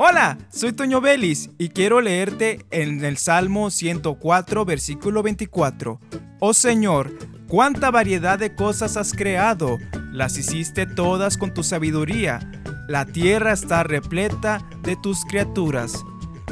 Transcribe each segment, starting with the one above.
Hola, soy Toño Belis y quiero leerte en el Salmo 104, versículo 24. Oh Señor, cuánta variedad de cosas has creado, las hiciste todas con tu sabiduría. La tierra está repleta de tus criaturas.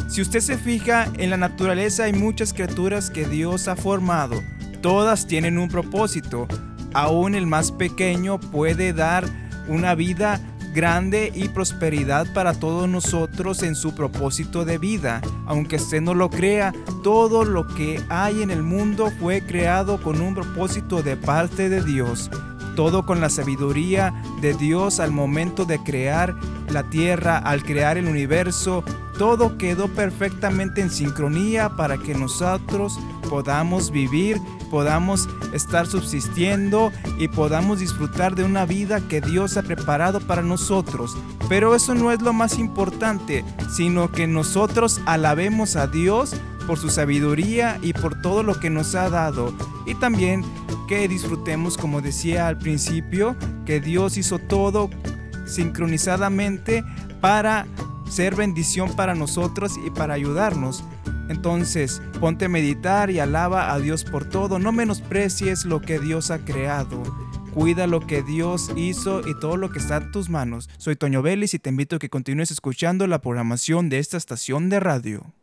Si usted se fija, en la naturaleza hay muchas criaturas que Dios ha formado. Todas tienen un propósito. Aún el más pequeño puede dar una vida grande y prosperidad para todos nosotros en su propósito de vida. Aunque usted no lo crea, todo lo que hay en el mundo fue creado con un propósito de parte de Dios. Todo con la sabiduría de Dios al momento de crear la tierra, al crear el universo, todo quedó perfectamente en sincronía para que nosotros podamos vivir, podamos estar subsistiendo y podamos disfrutar de una vida que Dios ha preparado para nosotros. Pero eso no es lo más importante, sino que nosotros alabemos a Dios por su sabiduría y por todo lo que nos ha dado. Y también que disfrutemos, como decía al principio, que Dios hizo todo sincronizadamente para ser bendición para nosotros y para ayudarnos. Entonces, ponte a meditar y alaba a Dios por todo. No menosprecies lo que Dios ha creado. Cuida lo que Dios hizo y todo lo que está en tus manos. Soy Toño Vélez y te invito a que continúes escuchando la programación de esta estación de radio.